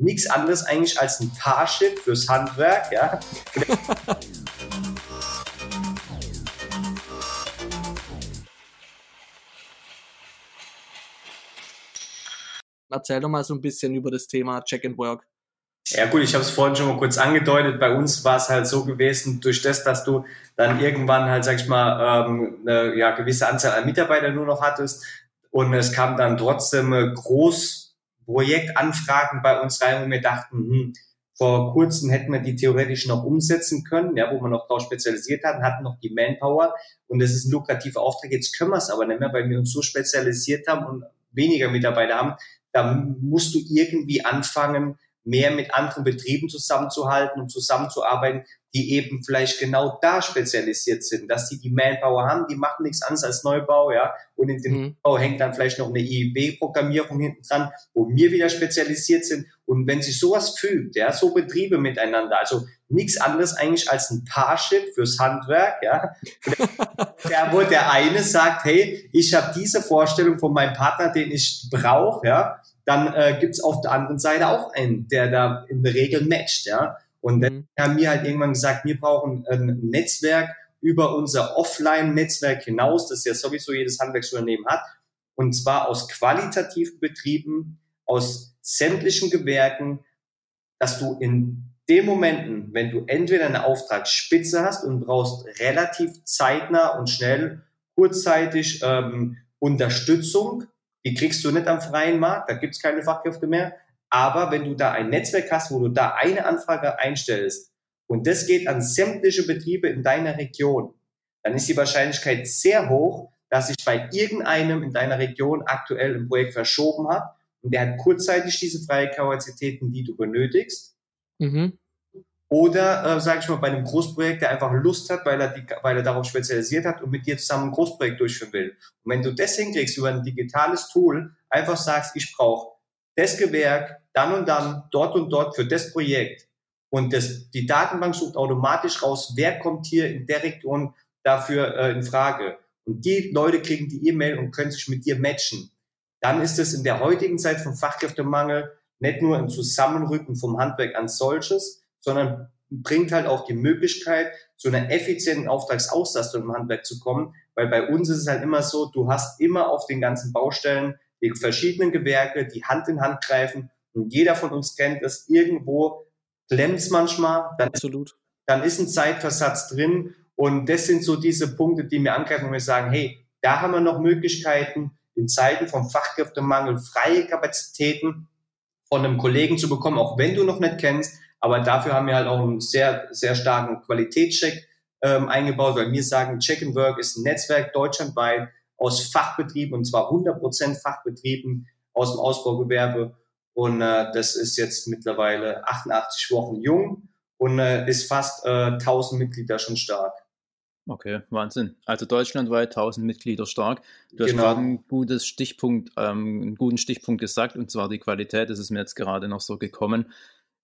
nichts anderes eigentlich als ein Parship fürs Handwerk, ja. Erzähl doch mal so ein bisschen über das Thema Check and Work. Ja gut, ich habe es vorhin schon mal kurz angedeutet. Bei uns war es halt so gewesen, durch das, dass du dann irgendwann halt, sag ich mal, ähm, eine ja, gewisse Anzahl an Mitarbeitern nur noch hattest und es kam dann trotzdem Großprojektanfragen bei uns rein, wo wir dachten, hm, vor kurzem hätten wir die theoretisch noch umsetzen können, ja, wo wir noch drauf spezialisiert hatten, hatten noch die Manpower und das ist ein lukrativer Auftrag. Jetzt können wir es aber nicht mehr, weil wir uns so spezialisiert haben und weniger Mitarbeiter haben. Da musst du irgendwie anfangen, mehr mit anderen Betrieben zusammenzuhalten und zusammenzuarbeiten, die eben vielleicht genau da spezialisiert sind, dass die die Manpower haben, die machen nichts anderes als Neubau, ja, und in dem mhm. Bau hängt dann vielleicht noch eine IEB-Programmierung hinten dran, wo wir wieder spezialisiert sind. Und wenn sich sowas fügt, ja, so Betriebe miteinander, also nichts anderes eigentlich als ein Parship fürs Handwerk, ja, der, wo der eine sagt, hey, ich habe diese Vorstellung von meinem Partner, den ich brauche, ja, dann äh, gibt es auf der anderen Seite auch einen, der da in der Regel matcht, ja. Und dann mhm. haben wir halt irgendwann gesagt, wir brauchen ein Netzwerk über unser Offline-Netzwerk hinaus, das ja sowieso jedes Handwerksunternehmen hat. Und zwar aus qualitativen Betrieben, aus sämtlichen Gewerken, dass du in den Momenten, wenn du entweder eine Auftragsspitze hast und brauchst relativ zeitnah und schnell, kurzzeitig ähm, Unterstützung, die kriegst du nicht am freien Markt, da gibt's keine Fachkräfte mehr. Aber wenn du da ein Netzwerk hast, wo du da eine Anfrage einstellst und das geht an sämtliche Betriebe in deiner Region, dann ist die Wahrscheinlichkeit sehr hoch, dass sich bei irgendeinem in deiner Region aktuell ein Projekt verschoben hat und der hat kurzzeitig diese freie Kapazitäten, die du benötigst. Mhm. Oder, äh, sage ich mal, bei einem Großprojekt, der einfach Lust hat, weil er, die, weil er darauf spezialisiert hat und mit dir zusammen ein Großprojekt durchführen will. Und wenn du das hinkriegst über ein digitales Tool, einfach sagst, ich brauche das Gewerk dann und dann, dort und dort für das Projekt. Und das, die Datenbank sucht automatisch raus, wer kommt hier in der Region dafür äh, in Frage. Und die Leute kriegen die E-Mail und können sich mit dir matchen. Dann ist es in der heutigen Zeit vom Fachkräftemangel nicht nur ein Zusammenrücken vom Handwerk als solches, sondern bringt halt auch die Möglichkeit, zu einer effizienten Auftragsauslastung im Handwerk zu kommen, weil bei uns ist es halt immer so, du hast immer auf den ganzen Baustellen die verschiedenen Gewerke, die Hand in Hand greifen und jeder von uns kennt es, irgendwo klemmt es manchmal, dann, Absolut. dann ist ein Zeitversatz drin und das sind so diese Punkte, die mir angreifen und wir sagen, hey, da haben wir noch Möglichkeiten, in Zeiten vom Fachkräftemangel freie Kapazitäten von einem Kollegen zu bekommen, auch wenn du noch nicht kennst, aber dafür haben wir halt auch einen sehr, sehr starken Qualitätscheck ähm, eingebaut, weil wir sagen, Check and Work ist ein Netzwerk deutschlandweit aus Fachbetrieben, und zwar 100% Fachbetrieben aus dem Ausbaugewerbe. Und äh, das ist jetzt mittlerweile 88 Wochen jung und äh, ist fast äh, 1000 Mitglieder schon stark. Okay, Wahnsinn. Also deutschlandweit 1000 Mitglieder stark. Du hast genau. gerade einen, gutes Stichpunkt, ähm, einen guten Stichpunkt gesagt, und zwar die Qualität. Das ist mir jetzt gerade noch so gekommen.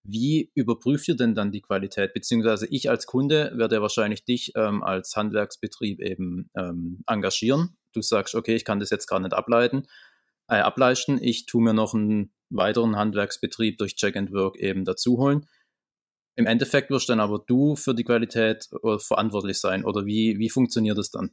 Wie überprüft ihr denn dann die Qualität? Beziehungsweise ich als Kunde werde wahrscheinlich dich ähm, als Handwerksbetrieb eben ähm, engagieren. Du sagst, okay, ich kann das jetzt gar nicht ableiten, äh, ableisten. Ich tue mir noch einen weiteren Handwerksbetrieb durch Check and Work eben dazu holen. Im Endeffekt wirst dann aber du für die Qualität äh, verantwortlich sein. Oder wie, wie funktioniert das dann?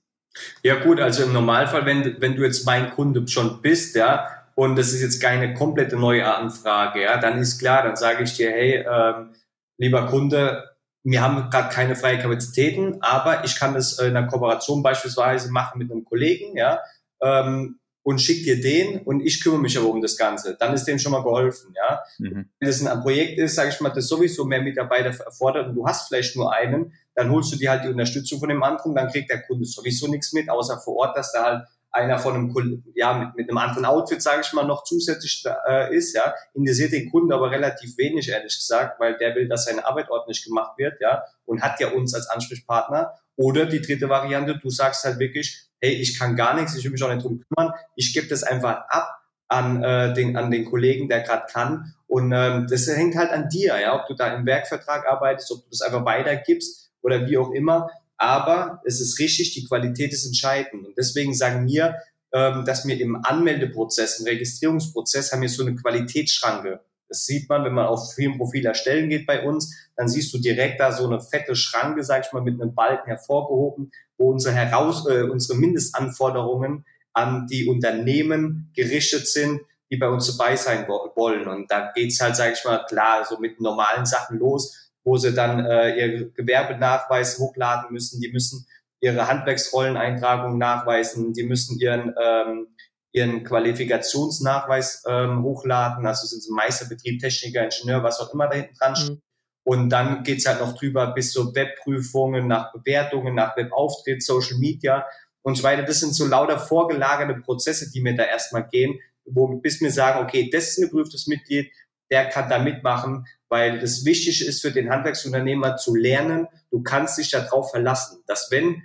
Ja gut, also im Normalfall, wenn, wenn du jetzt mein Kunde schon bist, ja, und das ist jetzt keine komplette neue Anfrage, ja, dann ist klar, dann sage ich dir, hey, ähm, lieber Kunde, wir haben gerade keine freie Kapazitäten, aber ich kann das in einer Kooperation beispielsweise machen mit einem Kollegen, ja, ähm, und schick dir den und ich kümmere mich aber um das Ganze. Dann ist dem schon mal geholfen, ja. Mhm. Wenn das ein Projekt ist, sage ich mal, das sowieso mehr Mitarbeiter erfordert und du hast vielleicht nur einen, dann holst du dir halt die Unterstützung von dem anderen, dann kriegt der Kunde sowieso nichts mit, außer vor Ort, dass da halt einer von einem ja mit, mit einem anderen Outfit, sage ich mal, noch zusätzlich äh, ist, ja, interessiert den Kunden aber relativ wenig, ehrlich gesagt, weil der will, dass seine Arbeit ordentlich gemacht wird, ja, und hat ja uns als Ansprechpartner. Oder die dritte Variante, du sagst halt wirklich, hey, ich kann gar nichts, ich will mich auch nicht drum kümmern, ich gebe das einfach ab an äh, den an den Kollegen, der gerade kann. Und ähm, das hängt halt an dir, ja, ob du da im Werkvertrag arbeitest, ob du das einfach weitergibst oder wie auch immer. Aber es ist richtig, die Qualität ist entscheidend. Und deswegen sagen wir, ähm, dass wir im Anmeldeprozess, im Registrierungsprozess haben wir so eine Qualitätsschranke. Das sieht man, wenn man auf Filmprofil erstellen geht bei uns, dann siehst du direkt da so eine fette Schranke, sag ich mal, mit einem Balken hervorgehoben, wo unsere, Heraus äh, unsere Mindestanforderungen an die Unternehmen gerichtet sind, die bei uns dabei sein wollen. Und da geht's halt, sage ich mal, klar, so mit normalen Sachen los, wo sie dann äh, ihr Gewerbenachweis hochladen müssen. Die müssen ihre Handwerksrolleneintragung nachweisen. Die müssen ihren ähm, ihren Qualifikationsnachweis ähm, hochladen. Also sind sie Meisterbetrieb, Techniker, Ingenieur, was auch immer da hinten dran steht. Mhm. Und dann geht's halt noch drüber bis zur Webprüfungen, nach Bewertungen, nach Webauftritt, Social Media und so weiter. Das sind so lauter vorgelagerte Prozesse, die mir da erstmal gehen, wo bis mir sagen, okay, das ist ein geprüftes Mitglied, der kann da mitmachen, weil das Wichtige ist für den Handwerksunternehmer zu lernen, du kannst dich darauf verlassen, dass wenn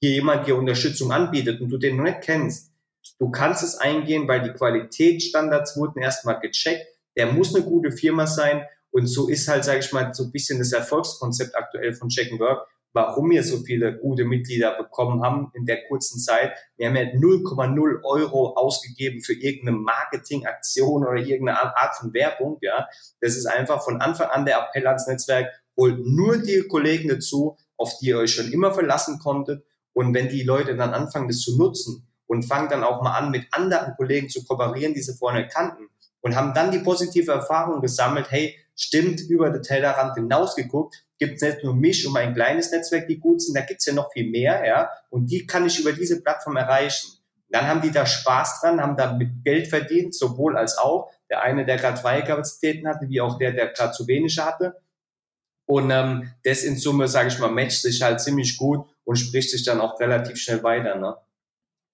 hier jemand dir Unterstützung anbietet und du den noch nicht kennst, du kannst es eingehen, weil die Qualitätsstandards wurden erstmal gecheckt, der muss eine gute Firma sein und so ist halt, sage ich mal, so ein bisschen das Erfolgskonzept aktuell von Check Work, warum wir so viele gute Mitglieder bekommen haben in der kurzen Zeit. Wir haben ja 0,0 Euro ausgegeben für irgendeine Marketingaktion oder irgendeine Art von Werbung. Ja, das ist einfach von Anfang an der Appell ans Netzwerk. Holt nur die Kollegen dazu, auf die ihr euch schon immer verlassen konntet. Und wenn die Leute dann anfangen, das zu nutzen und fangen dann auch mal an, mit anderen Kollegen zu kooperieren, die sie vorne kannten und haben dann die positive Erfahrung gesammelt, hey, stimmt, über den Tellerrand hinausgeguckt, gibt es nicht nur mich und mein kleines Netzwerk, die gut sind, da gibt es ja noch viel mehr, ja, und die kann ich über diese Plattform erreichen. dann haben die da Spaß dran, haben da mit Geld verdient, sowohl als auch der eine, der gerade freie Kapazitäten hatte, wie auch der, der gerade zu wenig hatte. Und ähm, das in Summe, sage ich mal, matcht sich halt ziemlich gut und spricht sich dann auch relativ schnell weiter. Ne?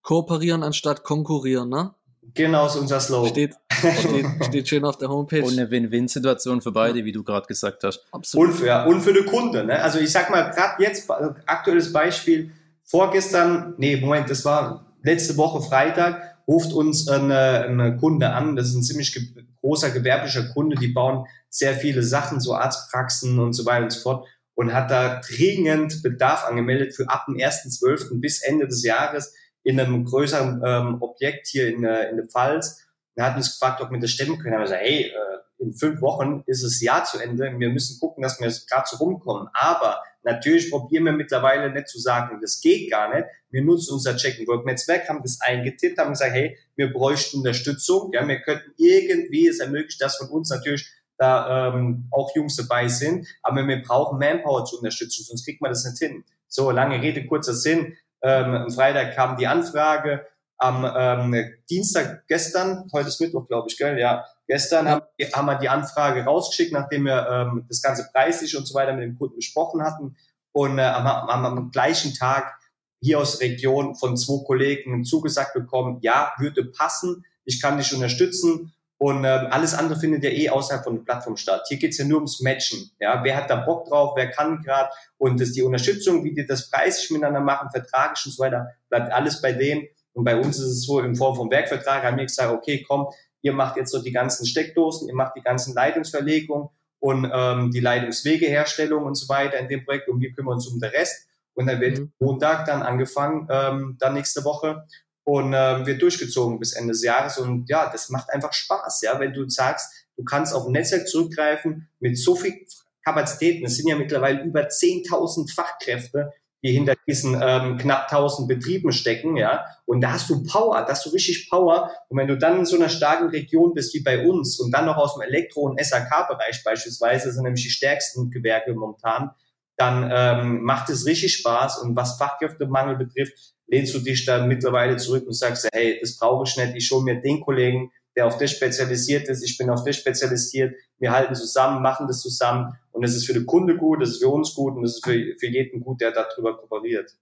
Kooperieren anstatt konkurrieren, ne? Genau, ist unser Slogan. Steht, steht, steht schön auf der Homepage. Und eine Win-Win-Situation für beide, ja. wie du gerade gesagt hast. Absolut. Und für, ja, und für den Kunde. Ne? Also ich sag mal, gerade jetzt, aktuelles Beispiel, vorgestern, nee, Moment, das war letzte Woche Freitag, ruft uns eine, eine Kunde an, das ist ein ziemlich ge großer gewerblicher Kunde, die bauen sehr viele Sachen, so Arztpraxen und so weiter und so fort und hat da dringend Bedarf angemeldet für ab dem 1.12. bis Ende des Jahres in einem größeren ähm, Objekt hier in, äh, in der Pfalz. Er hat uns gefragt, ob wir das stemmen können. Er hat gesagt, hey, äh, in fünf Wochen ist das Jahr zu Ende. Wir müssen gucken, dass wir gerade so rumkommen. Aber natürlich probieren wir mittlerweile nicht zu sagen, das geht gar nicht. Wir nutzen unser Check-and-Work-Netzwerk, haben das eingetippt, haben gesagt, hey, wir bräuchten Unterstützung. Ja, wir könnten irgendwie, es ermöglicht das von uns natürlich, da ähm, auch Jungs dabei sind, aber wir brauchen Manpower zur Unterstützung, sonst kriegt man das nicht hin. So, lange Rede, kurzer Sinn. Ähm, am Freitag kam die Anfrage. Am ähm, Dienstag gestern, heute ist Mittwoch, glaube ich, gell? Ja, gestern haben, haben wir die Anfrage rausgeschickt, nachdem wir ähm, das ganze preislich und so weiter mit dem Kunden besprochen hatten. Und äh, am, am, am gleichen Tag hier aus der Region von zwei Kollegen zugesagt bekommen, ja, würde passen, ich kann dich unterstützen. Und ähm, alles andere findet ja eh außerhalb von der Plattform statt. Hier geht's ja nur ums Matchen. Ja, wer hat da Bock drauf, wer kann gerade und das die Unterstützung, wie die das preislich miteinander machen, vertragisch und so weiter, bleibt alles bei denen. Und bei uns ist es so in Form vom Werkvertrag, haben wir gesagt, okay, komm, ihr macht jetzt so die ganzen Steckdosen, ihr macht die ganzen Leitungsverlegungen und ähm, die Leitungswegeherstellung und so weiter in dem Projekt und wir kümmern uns um den Rest. Und dann wird mhm. Montag dann angefangen, ähm, dann nächste Woche und äh, wird durchgezogen bis Ende des Jahres. Und ja, das macht einfach Spaß, ja, wenn du sagst, du kannst auf ein Netzwerk zurückgreifen mit so viel Kapazitäten. Es sind ja mittlerweile über 10.000 Fachkräfte, die hinter diesen ähm, knapp 1000 Betrieben stecken, ja. Und da hast du Power, da hast du richtig Power. Und wenn du dann in so einer starken Region bist wie bei uns und dann noch aus dem Elektro- und SAK-Bereich beispielsweise, sind nämlich die stärksten Gewerke momentan, dann ähm, macht es richtig Spaß. Und was Fachkräftemangel betrifft, lehnst du dich da mittlerweile zurück und sagst, hey, das brauche ich nicht, ich hole mir den Kollegen, der auf das spezialisiert ist, ich bin auf das spezialisiert, wir halten zusammen, machen das zusammen und es ist für den Kunde gut, es ist für uns gut und es ist für, für jeden gut, der darüber kooperiert.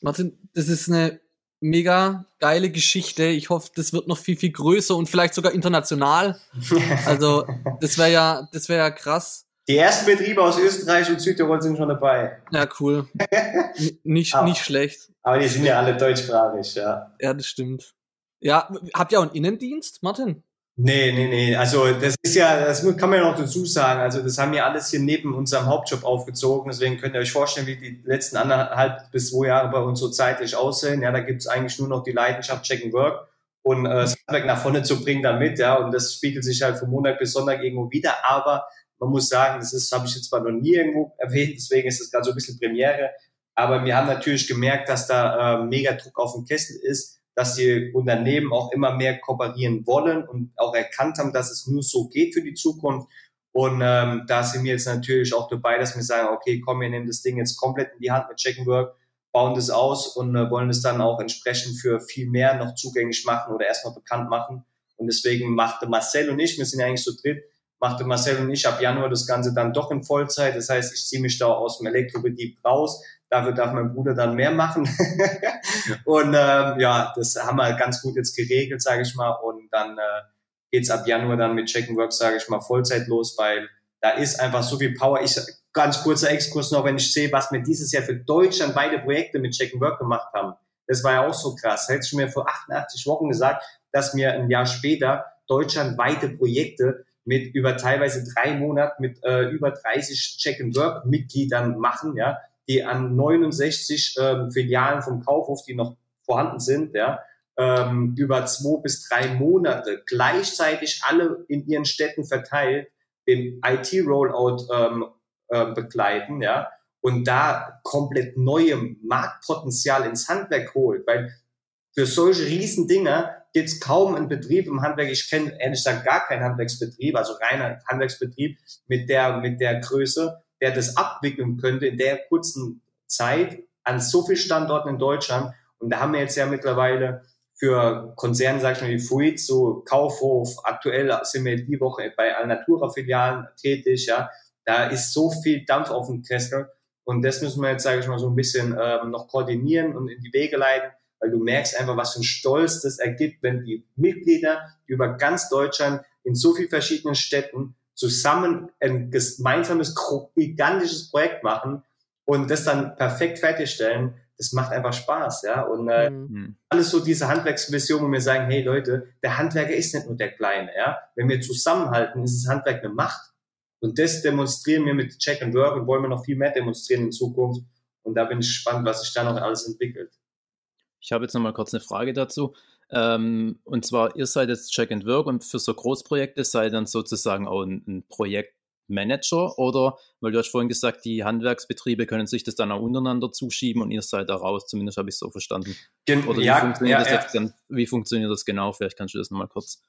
Martin, das ist eine mega geile Geschichte. Ich hoffe, das wird noch viel, viel größer und vielleicht sogar international. Also, das wäre ja, das wäre ja krass. Die ersten Betriebe aus Österreich und Südtirol sind schon dabei. Ja, cool. nicht, aber, nicht schlecht. Aber die sind ja alle deutschsprachig, ja. Ja, das stimmt. Ja, habt ihr auch einen Innendienst, Martin? Nee, nee, nee. Also das ist ja, das kann man ja noch dazu sagen. Also das haben wir alles hier neben unserem Hauptjob aufgezogen. Deswegen könnt ihr euch vorstellen, wie die letzten anderthalb bis zwei Jahre bei uns so zeitlich aussehen. Ja, da gibt's eigentlich nur noch die Leidenschaft Check and Work. und äh, das Handwerk nach vorne zu bringen damit, ja, und das spiegelt sich halt von Montag bis Sonntag irgendwo wieder, aber man muss sagen, das ist, habe ich jetzt zwar noch nie irgendwo erwähnt, deswegen ist es gerade so ein bisschen Premiere, aber wir haben natürlich gemerkt, dass da äh, mega Druck auf dem Kessel ist, dass die Unternehmen auch immer mehr kooperieren wollen und auch erkannt haben, dass es nur so geht für die Zukunft. Und ähm, da sind wir jetzt natürlich auch dabei, dass wir sagen, okay, komm, wir nehmen das Ding jetzt komplett in die Hand mit Checkenwork, bauen das aus und äh, wollen es dann auch entsprechend für viel mehr noch zugänglich machen oder erstmal bekannt machen. Und deswegen machte Marcel und ich, wir sind ja eigentlich so dritt, machte Marcel und ich ab Januar das Ganze dann doch in Vollzeit. Das heißt, ich ziehe mich da aus dem Elektrobetrieb raus. Dafür darf mein Bruder dann mehr machen. und ähm, ja, das haben wir ganz gut jetzt geregelt, sage ich mal. Und dann äh, geht's ab Januar dann mit Check Work, sage ich mal, Vollzeit los, weil da ist einfach so viel Power. Ich ganz kurzer Exkurs noch, wenn ich sehe, was wir dieses Jahr für Deutschland beide Projekte mit Check Work gemacht haben. Das war ja auch so krass. Hättest du mir vor 88 Wochen gesagt, dass wir ein Jahr später deutschlandweite Projekte mit über teilweise drei Monaten mit äh, über 30 Check-and-Work-Mitgliedern machen, ja, die an 69 ähm, Filialen vom Kaufhof, die noch vorhanden sind, ja, ähm, über zwei bis drei Monate gleichzeitig alle in ihren Städten verteilt den IT-Rollout ähm, äh, begleiten, ja, und da komplett neuem Marktpotenzial ins Handwerk holt, weil für solche riesen Dinge gibt es kaum einen Betrieb im Handwerk. Ich kenne ehrlich gesagt gar keinen Handwerksbetrieb, also reiner Handwerksbetrieb mit der, mit der Größe, der das abwickeln könnte in der kurzen Zeit an so vielen Standorten in Deutschland. Und da haben wir jetzt ja mittlerweile für Konzerne, sag ich mal, wie Fuit, so Kaufhof, aktuell sind wir die Woche bei Alnatura-Filialen tätig, ja. Da ist so viel Dampf auf dem Kessel. Und das müssen wir jetzt, sage ich mal, so ein bisschen ähm, noch koordinieren und in die Wege leiten, weil du merkst einfach, was für ein Stolz das ergibt, wenn die Mitglieder über ganz Deutschland in so vielen verschiedenen Städten zusammen ein gemeinsames, gigantisches Projekt machen und das dann perfekt fertigstellen, das macht einfach Spaß, ja. Und äh, mhm. alles so diese Handwerksvision, wo wir sagen, hey Leute, der Handwerker ist nicht nur der Kleine, ja. Wenn wir zusammenhalten, ist das Handwerk eine Macht. Und das demonstrieren wir mit Check and Work und wollen wir noch viel mehr demonstrieren in Zukunft. Und da bin ich gespannt, was sich da noch alles entwickelt. Ich habe jetzt noch mal kurz eine Frage dazu. Ähm, und zwar, ihr seid jetzt Check and Work und für so Großprojekte seid dann sozusagen auch ein, ein Projektmanager oder, weil du hast vorhin gesagt, die Handwerksbetriebe können sich das dann auch untereinander zuschieben und ihr seid da raus, zumindest habe ich es so verstanden. Gen oder wie, ja, funktioniert ja, das ja. jetzt dann, wie funktioniert das genau? Vielleicht kannst du das nochmal kurz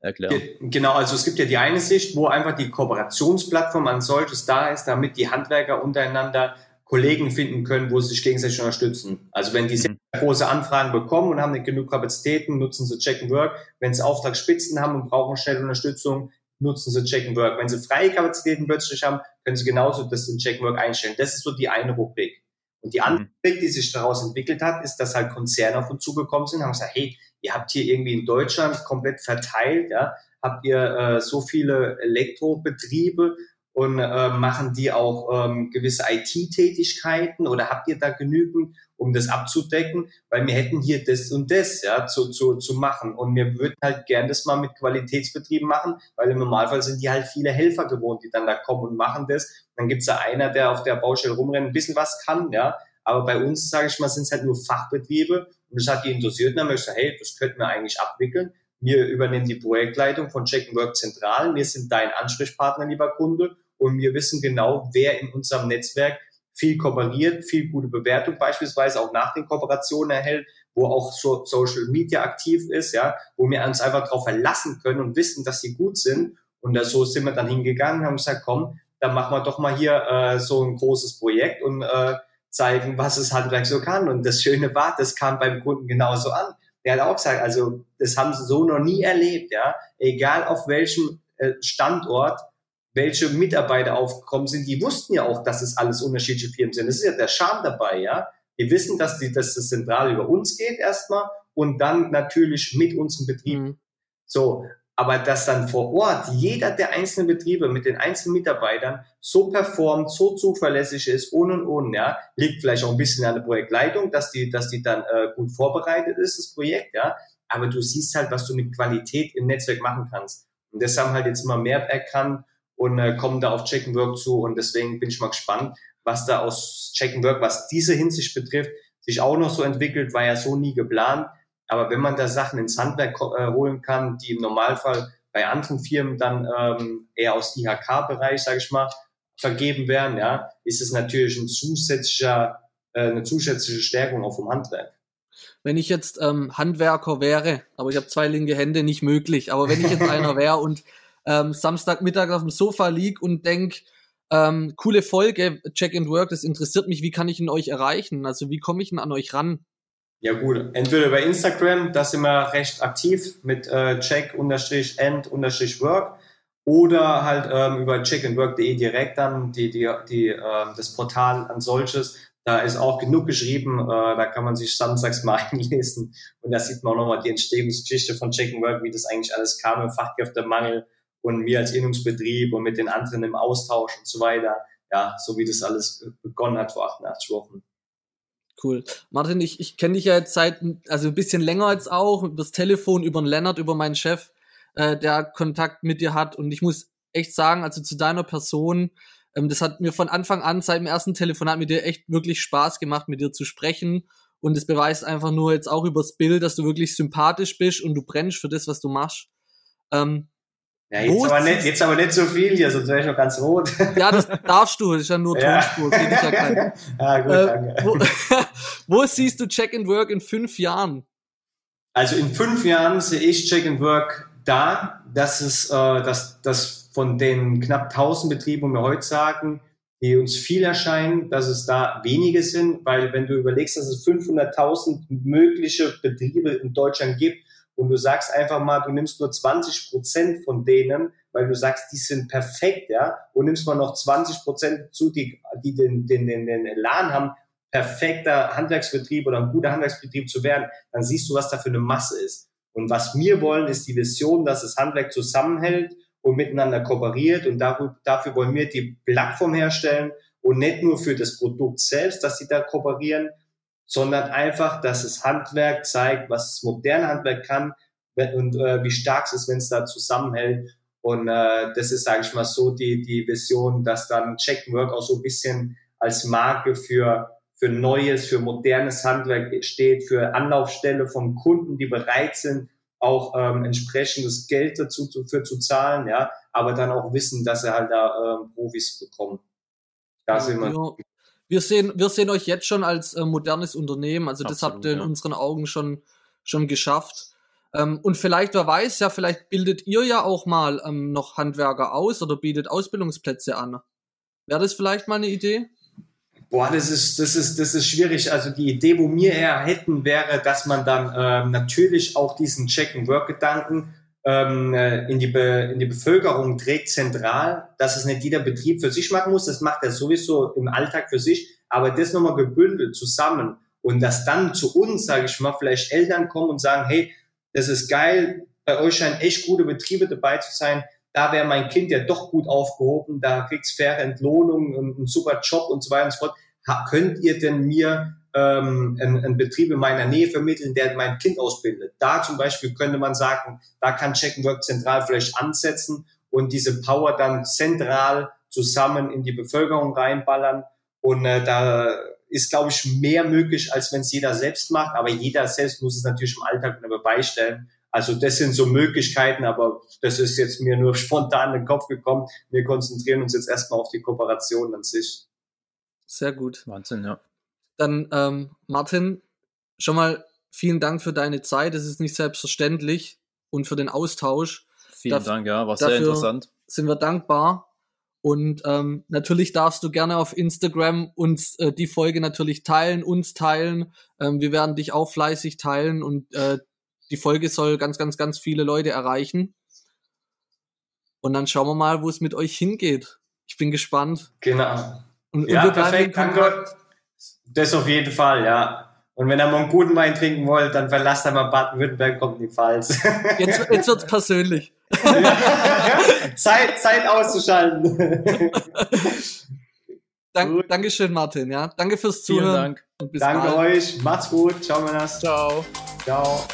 erklären. Genau, also es gibt ja die eine Sicht, wo einfach die Kooperationsplattform an solches da ist, damit die Handwerker untereinander Kollegen finden können, wo sie sich gegenseitig unterstützen. Also wenn die sehr mhm. große Anfragen bekommen und haben nicht genug Kapazitäten, nutzen sie Check and Work. Wenn sie Auftragsspitzen haben und brauchen schnell Unterstützung, nutzen sie Check and Work. Wenn sie freie Kapazitäten plötzlich haben, können sie genauso das in Check and Work einstellen. Das ist so die eine Rubrik. Und die andere mhm. Rubrik, die sich daraus entwickelt hat, ist, dass halt Konzerne auf uns zugekommen sind, haben gesagt, hey, ihr habt hier irgendwie in Deutschland komplett verteilt, ja, habt ihr äh, so viele Elektrobetriebe und äh, machen die auch ähm, gewisse IT-Tätigkeiten oder habt ihr da genügend, um das abzudecken? Weil wir hätten hier das und das ja zu, zu, zu machen und wir würden halt gern das mal mit Qualitätsbetrieben machen, weil im Normalfall sind die halt viele Helfer gewohnt, die dann da kommen und machen das. Dann gibt's da einer, der auf der Baustelle rumrennt, ein bisschen was kann, ja. Aber bei uns, sage ich mal, sind es halt nur Fachbetriebe und das hat die interessiert und dann haben wir gesagt, hey, das könnten wir eigentlich abwickeln. Wir übernehmen die Projektleitung von Check Work Zentral. Wir sind dein Ansprechpartner, lieber Kunde und wir wissen genau, wer in unserem Netzwerk viel kooperiert, viel gute Bewertung beispielsweise auch nach den Kooperationen erhält, wo auch so Social Media aktiv ist, ja, wo wir uns einfach darauf verlassen können und wissen, dass sie gut sind. Und da, so sind wir dann hingegangen, haben gesagt, komm, dann machen wir doch mal hier äh, so ein großes Projekt und äh, zeigen, was das Handwerk so kann. Und das Schöne war, das kam beim Kunden genauso an. Der hat auch gesagt, also das haben sie so noch nie erlebt, ja. Egal auf welchem äh, Standort, welche Mitarbeiter aufgekommen sind, die wussten ja auch, dass es alles unterschiedliche Firmen sind. Das ist ja der Charme dabei, ja. Wir wissen, dass, die, dass das zentral über uns geht erstmal und dann natürlich mit unserem Betrieb. Mhm. So, aber dass dann vor Ort jeder der einzelnen Betriebe mit den einzelnen Mitarbeitern so performt, so zuverlässig ist, ohne und ohne, ja, liegt vielleicht auch ein bisschen an der Projektleitung, dass die, dass die dann äh, gut vorbereitet ist, das Projekt, ja. Aber du siehst halt, was du mit Qualität im Netzwerk machen kannst. Und das haben halt jetzt immer mehr erkannt und äh, kommen da auf Check Work zu. Und deswegen bin ich mal gespannt, was da aus Check Work, was diese Hinsicht betrifft, sich auch noch so entwickelt, war ja so nie geplant. Aber wenn man da Sachen ins Handwerk äh, holen kann, die im Normalfall bei anderen Firmen dann ähm, eher aus IHK-Bereich, sage ich mal, vergeben werden, ja, ist es natürlich ein zusätzlicher, äh, eine zusätzliche Stärkung auch vom Handwerk. Wenn ich jetzt ähm, Handwerker wäre, aber ich habe zwei linke Hände, nicht möglich, aber wenn ich jetzt einer wäre und ähm, Samstagmittag auf dem Sofa lieg und denk, ähm, coole Folge, Check and Work, das interessiert mich, wie kann ich ihn euch erreichen? Also wie komme ich denn an euch ran? Ja gut, entweder über Instagram, da sind wir recht aktiv mit äh, check-and-work oder halt ähm, über checkandwork.de direkt dann die, die, die, äh, das Portal an solches. Da ist auch genug geschrieben, äh, da kann man sich samstags mal einlesen und da sieht man auch nochmal die Entstehungsgeschichte von Check and Work, wie das eigentlich alles kam im Fachkräftemangel und wir als Innungsbetrieb und mit den anderen im Austausch und so weiter. Ja, so wie das alles begonnen hat vor 88 Wochen. Cool. Martin, ich, ich kenne dich ja jetzt seit, also ein bisschen länger als auch, übers Telefon, über den Lennart, über meinen Chef äh, der Kontakt mit dir hat. Und ich muss echt sagen, also zu deiner Person, ähm, das hat mir von Anfang an, seit dem ersten Telefonat mit dir echt wirklich Spaß gemacht, mit dir zu sprechen. Und es beweist einfach nur jetzt auch übers Bild, dass du wirklich sympathisch bist und du brennst für das, was du machst. Ähm, ja, jetzt aber, nicht, jetzt aber nicht so viel hier, sonst wäre ich noch ganz rot. Ja, das darfst du, das ist ja nur Tonspur. Ja. ja, ja ah, gut, äh, danke. Wo, wo, siehst du Check and Work in fünf Jahren? Also in fünf Jahren sehe ich Check and Work da, dass es, äh, dass, dass von den knapp 1000 Betrieben, wo wir heute sagen, die uns viel erscheinen, dass es da wenige sind, weil wenn du überlegst, dass es 500.000 mögliche Betriebe in Deutschland gibt und du sagst einfach mal, du nimmst nur 20 Prozent von denen, weil du sagst, die sind perfekt, ja, und nimmst mal noch 20 Prozent zu, die, die den, den, den, den Elan haben, perfekter Handwerksbetrieb oder ein guter Handwerksbetrieb zu werden, dann siehst du, was da für eine Masse ist. Und was wir wollen, ist die Vision, dass das Handwerk zusammenhält und miteinander kooperiert. Und dafür, wollen wir die Plattform herstellen und nicht nur für das Produkt selbst, dass sie da kooperieren, sondern einfach, dass das Handwerk zeigt, was das moderne Handwerk kann und äh, wie stark es ist, wenn es da zusammenhält. Und äh, das ist, sage ich mal, so die, die Vision, dass dann Check Work auch so ein bisschen als Marke für für neues, für modernes Handwerk steht, für Anlaufstelle von Kunden, die bereit sind, auch ähm, entsprechendes Geld dazu zu, für zu zahlen, ja, aber dann auch wissen, dass sie halt da ähm, Profis bekommen. Da sind wir. Wir sehen, wir sehen euch jetzt schon als äh, modernes Unternehmen, also das habt ihr in ja. unseren Augen schon, schon geschafft. Ähm, und vielleicht, wer weiß, ja, vielleicht bildet ihr ja auch mal ähm, noch Handwerker aus oder bietet Ausbildungsplätze an. Wäre das vielleicht mal eine Idee? Boah, das ist, das ist, das ist schwierig. Also die Idee, wo wir eher hätten, wäre, dass man dann ähm, natürlich auch diesen Check-and-Work-Gedanken ähm, äh, in, die Be in die Bevölkerung trägt, zentral, dass es nicht jeder Betrieb für sich machen muss. Das macht er sowieso im Alltag für sich. Aber das nochmal gebündelt zusammen und dass dann zu uns, sage ich mal, vielleicht Eltern kommen und sagen, hey, das ist geil, bei euch scheinen echt gute Betriebe dabei zu sein da wäre mein Kind ja doch gut aufgehoben, da kriegt's faire Entlohnung, einen super Job und so weiter und so fort. Ha, könnt ihr denn mir ähm, einen, einen Betrieb in meiner Nähe vermitteln, der mein Kind ausbildet? Da zum Beispiel könnte man sagen, da kann Check zentral vielleicht ansetzen und diese Power dann zentral zusammen in die Bevölkerung reinballern. Und äh, da ist, glaube ich, mehr möglich, als wenn es jeder selbst macht. Aber jeder selbst muss es natürlich im Alltag beistellen. Also das sind so Möglichkeiten, aber das ist jetzt mir nur spontan in den Kopf gekommen. Wir konzentrieren uns jetzt erstmal auf die Kooperation an sich. Sehr gut. Wahnsinn, ja. Dann, ähm, Martin, schon mal vielen Dank für deine Zeit. Es ist nicht selbstverständlich und für den Austausch. Vielen Daf Dank, ja, war sehr interessant. Sind wir dankbar. Und ähm, natürlich darfst du gerne auf Instagram uns äh, die Folge natürlich teilen, uns teilen. Ähm, wir werden dich auch fleißig teilen und äh, die Folge soll ganz, ganz, ganz viele Leute erreichen. Und dann schauen wir mal, wo es mit euch hingeht. Ich bin gespannt. Genau. Und, ja, und perfekt, danke. Das auf jeden Fall, ja. Und wenn ihr mal einen guten Wein trinken wollt, dann verlasst einmal Baden-Württemberg, kommt in die Pfalz. Jetzt, jetzt wird's persönlich. Zeit, Zeit auszuschalten. Dank, Dankeschön, Martin. Ja, danke fürs Zuhören. Vielen Dank. Danke bald. euch. Macht's gut. Ciao, Männers. Ciao. Ciao.